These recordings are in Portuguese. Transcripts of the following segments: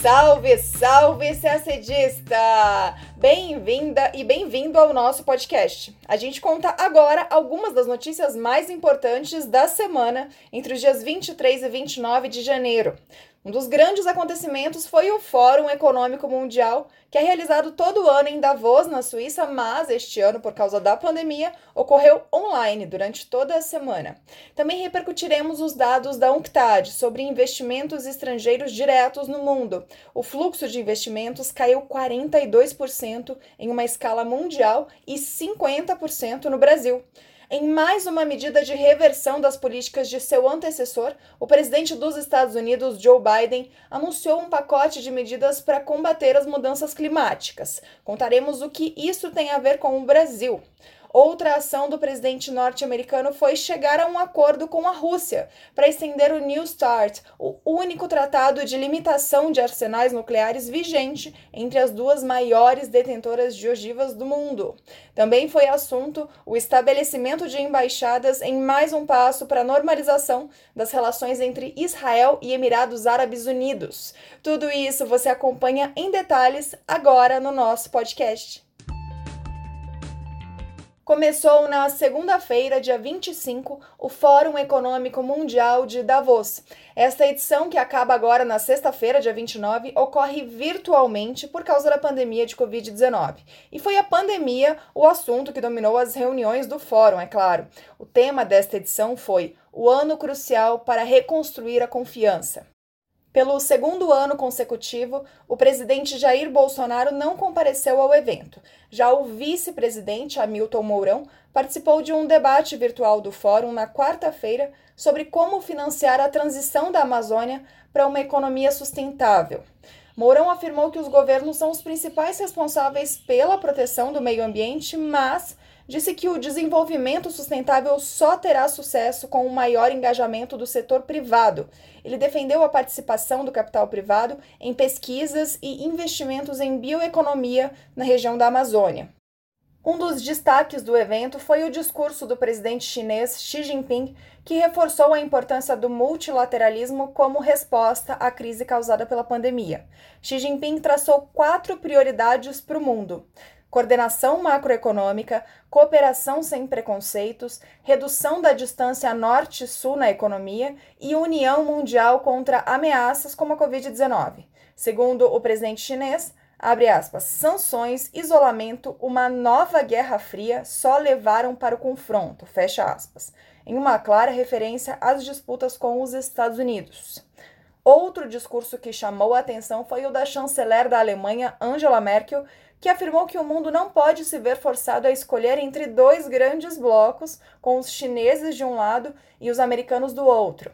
Salve, salve, CACDista! Bem-vinda e bem-vindo ao nosso podcast. A gente conta agora algumas das notícias mais importantes da semana entre os dias 23 e 29 de janeiro. Um dos grandes acontecimentos foi o Fórum Econômico Mundial, que é realizado todo ano em Davos, na Suíça, mas este ano, por causa da pandemia, ocorreu online durante toda a semana. Também repercutiremos os dados da UNCTAD sobre investimentos estrangeiros diretos no mundo. O fluxo de investimentos caiu 42% em uma escala mundial e 50% no Brasil. Em mais uma medida de reversão das políticas de seu antecessor, o presidente dos Estados Unidos, Joe Biden, anunciou um pacote de medidas para combater as mudanças climáticas. Contaremos o que isso tem a ver com o Brasil. Outra ação do presidente norte-americano foi chegar a um acordo com a Rússia para estender o New START, o único tratado de limitação de arsenais nucleares vigente entre as duas maiores detentoras de ogivas do mundo. Também foi assunto o estabelecimento de embaixadas em mais um passo para a normalização das relações entre Israel e Emirados Árabes Unidos. Tudo isso você acompanha em detalhes agora no nosso podcast. Começou na segunda-feira, dia 25, o Fórum Econômico Mundial de Davos. Esta edição, que acaba agora na sexta-feira, dia 29, ocorre virtualmente por causa da pandemia de Covid-19. E foi a pandemia o assunto que dominou as reuniões do fórum, é claro. O tema desta edição foi o ano crucial para reconstruir a confiança. Pelo segundo ano consecutivo, o presidente Jair Bolsonaro não compareceu ao evento. Já o vice-presidente Hamilton Mourão participou de um debate virtual do fórum na quarta-feira sobre como financiar a transição da Amazônia para uma economia sustentável. Mourão afirmou que os governos são os principais responsáveis pela proteção do meio ambiente, mas disse que o desenvolvimento sustentável só terá sucesso com o maior engajamento do setor privado. Ele defendeu a participação do capital privado em pesquisas e investimentos em bioeconomia na região da Amazônia. Um dos destaques do evento foi o discurso do presidente chinês Xi Jinping, que reforçou a importância do multilateralismo como resposta à crise causada pela pandemia. Xi Jinping traçou quatro prioridades para o mundo: coordenação macroeconômica, cooperação sem preconceitos, redução da distância norte-sul na economia e união mundial contra ameaças como a Covid-19. Segundo o presidente chinês, abre aspas, sanções, isolamento, uma nova guerra fria só levaram para o confronto, fecha aspas, em uma clara referência às disputas com os Estados Unidos. Outro discurso que chamou a atenção foi o da chanceler da Alemanha, Angela Merkel, que afirmou que o mundo não pode se ver forçado a escolher entre dois grandes blocos, com os chineses de um lado e os americanos do outro.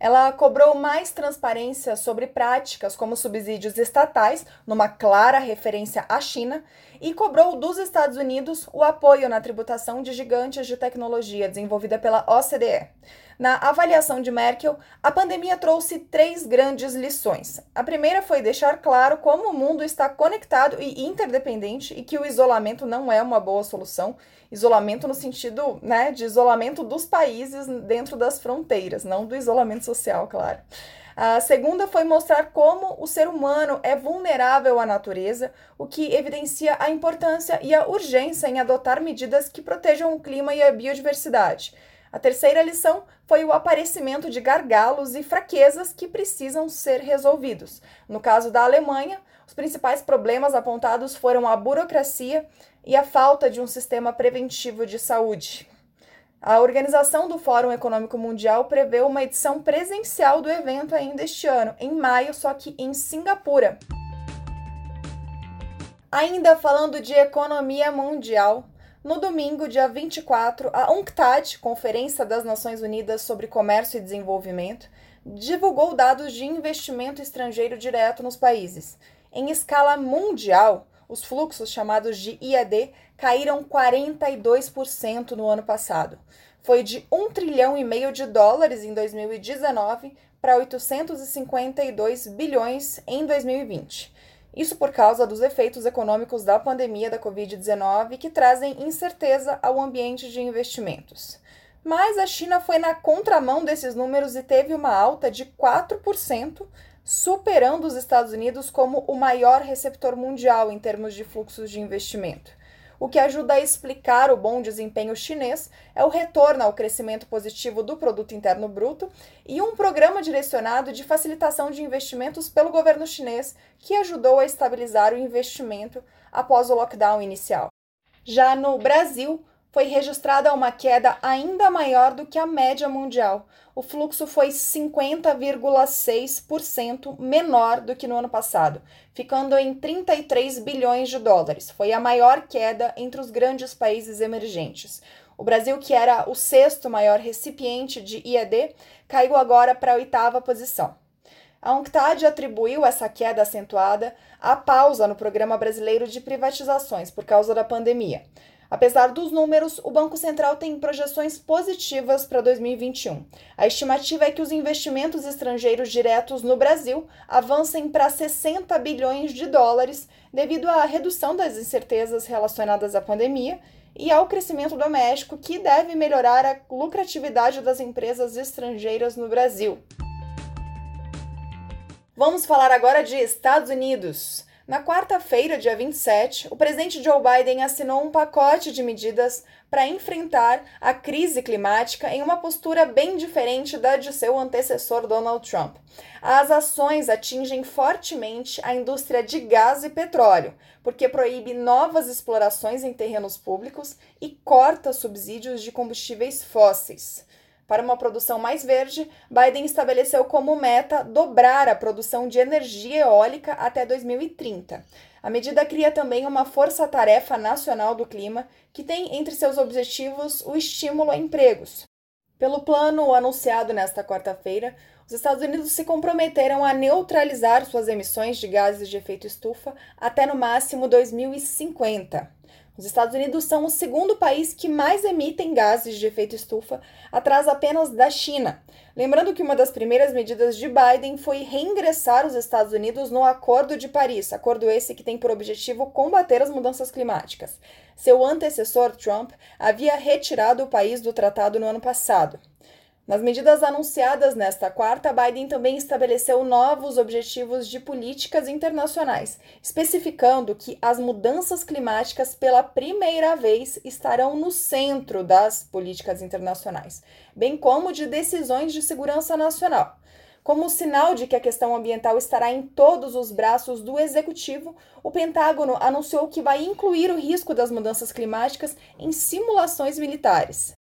Ela cobrou mais transparência sobre práticas como subsídios estatais, numa clara referência à China, e cobrou dos Estados Unidos o apoio na tributação de gigantes de tecnologia desenvolvida pela OCDE. Na avaliação de Merkel, a pandemia trouxe três grandes lições. A primeira foi deixar claro como o mundo está conectado e interdependente e que o isolamento não é uma boa solução. Isolamento no sentido né, de isolamento dos países dentro das fronteiras, não do isolamento social, claro. A segunda foi mostrar como o ser humano é vulnerável à natureza, o que evidencia a importância e a urgência em adotar medidas que protejam o clima e a biodiversidade. A terceira lição foi o aparecimento de gargalos e fraquezas que precisam ser resolvidos. No caso da Alemanha, os principais problemas apontados foram a burocracia e a falta de um sistema preventivo de saúde. A organização do Fórum Econômico Mundial prevê uma edição presencial do evento ainda este ano, em maio, só que em Singapura. Ainda falando de economia mundial, no domingo, dia 24, a UNCTAD, Conferência das Nações Unidas sobre Comércio e Desenvolvimento, divulgou dados de investimento estrangeiro direto nos países. Em escala mundial, os fluxos chamados de IAD caíram 42% no ano passado. Foi de 1 trilhão e meio de dólares em 2019 para 852 bilhões em 2020. Isso por causa dos efeitos econômicos da pandemia da Covid-19 que trazem incerteza ao ambiente de investimentos. Mas a China foi na contramão desses números e teve uma alta de 4% superando os Estados Unidos como o maior receptor mundial em termos de fluxos de investimento. O que ajuda a explicar o bom desempenho chinês é o retorno ao crescimento positivo do produto interno bruto e um programa direcionado de facilitação de investimentos pelo governo chinês que ajudou a estabilizar o investimento após o lockdown inicial. Já no Brasil, foi registrada uma queda ainda maior do que a média mundial. O fluxo foi 50,6% menor do que no ano passado, ficando em 33 bilhões de dólares. Foi a maior queda entre os grandes países emergentes. O Brasil, que era o sexto maior recipiente de IED, caiu agora para a oitava posição. A UNCTAD atribuiu essa queda acentuada à pausa no Programa Brasileiro de Privatizações por causa da pandemia. Apesar dos números, o Banco Central tem projeções positivas para 2021. A estimativa é que os investimentos estrangeiros diretos no Brasil avancem para 60 bilhões de dólares devido à redução das incertezas relacionadas à pandemia e ao crescimento doméstico, que deve melhorar a lucratividade das empresas estrangeiras no Brasil. Vamos falar agora de Estados Unidos. Na quarta-feira, dia 27, o presidente Joe Biden assinou um pacote de medidas para enfrentar a crise climática em uma postura bem diferente da de seu antecessor Donald Trump. As ações atingem fortemente a indústria de gás e petróleo, porque proíbe novas explorações em terrenos públicos e corta subsídios de combustíveis fósseis. Para uma produção mais verde, Biden estabeleceu como meta dobrar a produção de energia eólica até 2030. A medida cria também uma força-tarefa nacional do clima, que tem entre seus objetivos o estímulo a empregos. Pelo plano anunciado nesta quarta-feira, os Estados Unidos se comprometeram a neutralizar suas emissões de gases de efeito estufa até no máximo 2050. Os Estados Unidos são o segundo país que mais emitem gases de efeito estufa, atrás apenas da China. Lembrando que uma das primeiras medidas de Biden foi reingressar os Estados Unidos no Acordo de Paris, acordo esse que tem por objetivo combater as mudanças climáticas. Seu antecessor, Trump, havia retirado o país do tratado no ano passado. Nas medidas anunciadas nesta quarta, Biden também estabeleceu novos objetivos de políticas internacionais, especificando que as mudanças climáticas, pela primeira vez, estarão no centro das políticas internacionais, bem como de decisões de segurança nacional. Como sinal de que a questão ambiental estará em todos os braços do executivo, o Pentágono anunciou que vai incluir o risco das mudanças climáticas em simulações militares.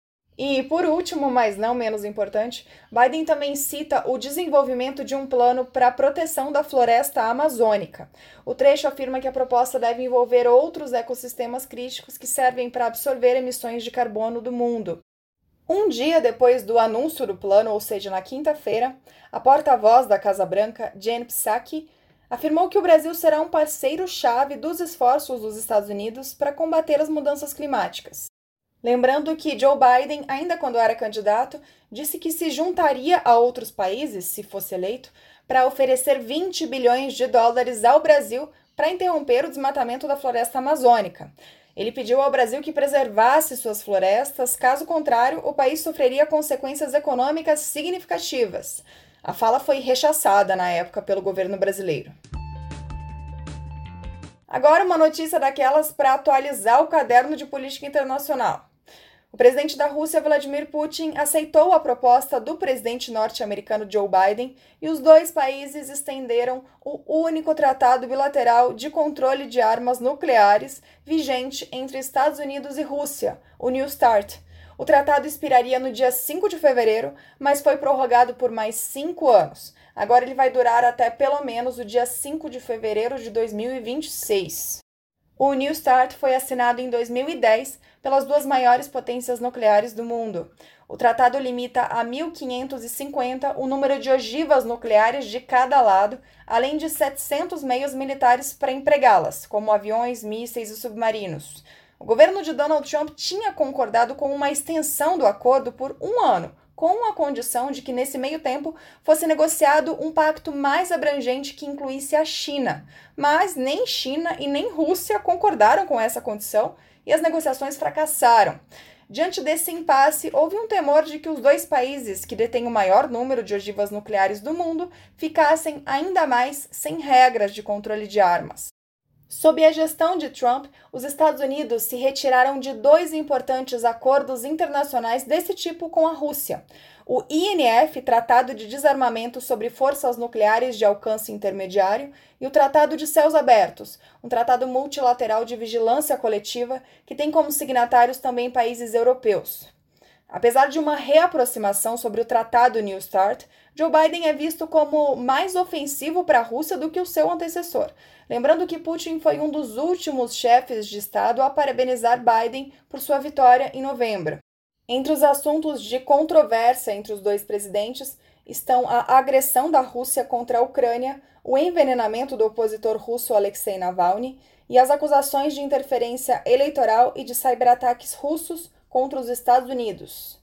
E, por último, mas não menos importante, Biden também cita o desenvolvimento de um plano para a proteção da floresta amazônica. O trecho afirma que a proposta deve envolver outros ecossistemas críticos que servem para absorver emissões de carbono do mundo. Um dia depois do anúncio do plano, ou seja, na quinta-feira, a porta-voz da Casa Branca, Jen Psaki, afirmou que o Brasil será um parceiro-chave dos esforços dos Estados Unidos para combater as mudanças climáticas. Lembrando que Joe Biden, ainda quando era candidato, disse que se juntaria a outros países, se fosse eleito, para oferecer 20 bilhões de dólares ao Brasil para interromper o desmatamento da floresta amazônica. Ele pediu ao Brasil que preservasse suas florestas, caso contrário, o país sofreria consequências econômicas significativas. A fala foi rechaçada na época pelo governo brasileiro. Agora, uma notícia daquelas para atualizar o caderno de política internacional. O presidente da Rússia, Vladimir Putin, aceitou a proposta do presidente norte-americano Joe Biden e os dois países estenderam o único tratado bilateral de controle de armas nucleares vigente entre Estados Unidos e Rússia, o New START. O tratado expiraria no dia 5 de fevereiro, mas foi prorrogado por mais cinco anos. Agora ele vai durar até pelo menos o dia 5 de fevereiro de 2026. O New START foi assinado em 2010 pelas duas maiores potências nucleares do mundo. O tratado limita a 1.550 o número de ogivas nucleares de cada lado, além de 700 meios militares para empregá-las, como aviões, mísseis e submarinos. O governo de Donald Trump tinha concordado com uma extensão do acordo por um ano, com a condição de que, nesse meio tempo, fosse negociado um pacto mais abrangente que incluísse a China. Mas nem China e nem Rússia concordaram com essa condição e as negociações fracassaram. Diante desse impasse, houve um temor de que os dois países que detêm o maior número de ogivas nucleares do mundo ficassem ainda mais sem regras de controle de armas. Sob a gestão de Trump, os Estados Unidos se retiraram de dois importantes acordos internacionais desse tipo com a Rússia: o INF, Tratado de Desarmamento sobre Forças Nucleares de Alcance Intermediário, e o Tratado de Céus Abertos, um tratado multilateral de vigilância coletiva que tem como signatários também países europeus. Apesar de uma reaproximação sobre o Tratado New START, Joe Biden é visto como mais ofensivo para a Rússia do que o seu antecessor. Lembrando que Putin foi um dos últimos chefes de Estado a parabenizar Biden por sua vitória em novembro. Entre os assuntos de controvérsia entre os dois presidentes estão a agressão da Rússia contra a Ucrânia, o envenenamento do opositor russo Alexei Navalny e as acusações de interferência eleitoral e de cyberataques russos contra os Estados Unidos.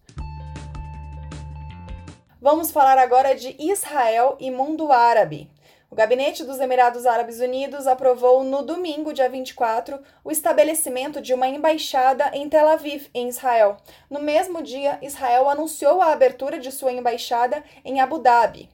Vamos falar agora de Israel e mundo árabe. O gabinete dos Emirados Árabes Unidos aprovou no domingo, dia 24, o estabelecimento de uma embaixada em Tel Aviv, em Israel. No mesmo dia, Israel anunciou a abertura de sua embaixada em Abu Dhabi.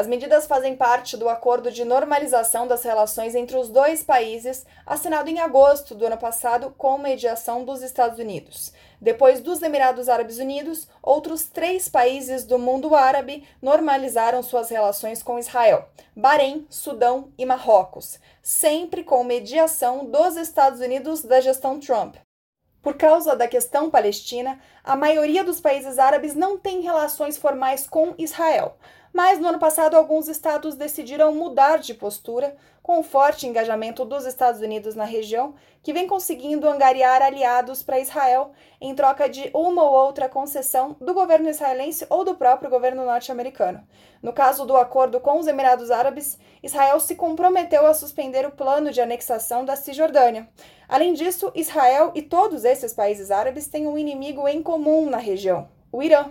As medidas fazem parte do acordo de normalização das relações entre os dois países, assinado em agosto do ano passado com mediação dos Estados Unidos. Depois dos Emirados Árabes Unidos, outros três países do mundo árabe normalizaram suas relações com Israel: Bahrein, Sudão e Marrocos, sempre com mediação dos Estados Unidos da gestão Trump. Por causa da questão palestina, a maioria dos países árabes não tem relações formais com Israel. Mas no ano passado, alguns estados decidiram mudar de postura, com o forte engajamento dos Estados Unidos na região, que vem conseguindo angariar aliados para Israel em troca de uma ou outra concessão do governo israelense ou do próprio governo norte-americano. No caso do acordo com os Emirados Árabes, Israel se comprometeu a suspender o plano de anexação da Cisjordânia. Além disso, Israel e todos esses países árabes têm um inimigo em comum na região: o Irã.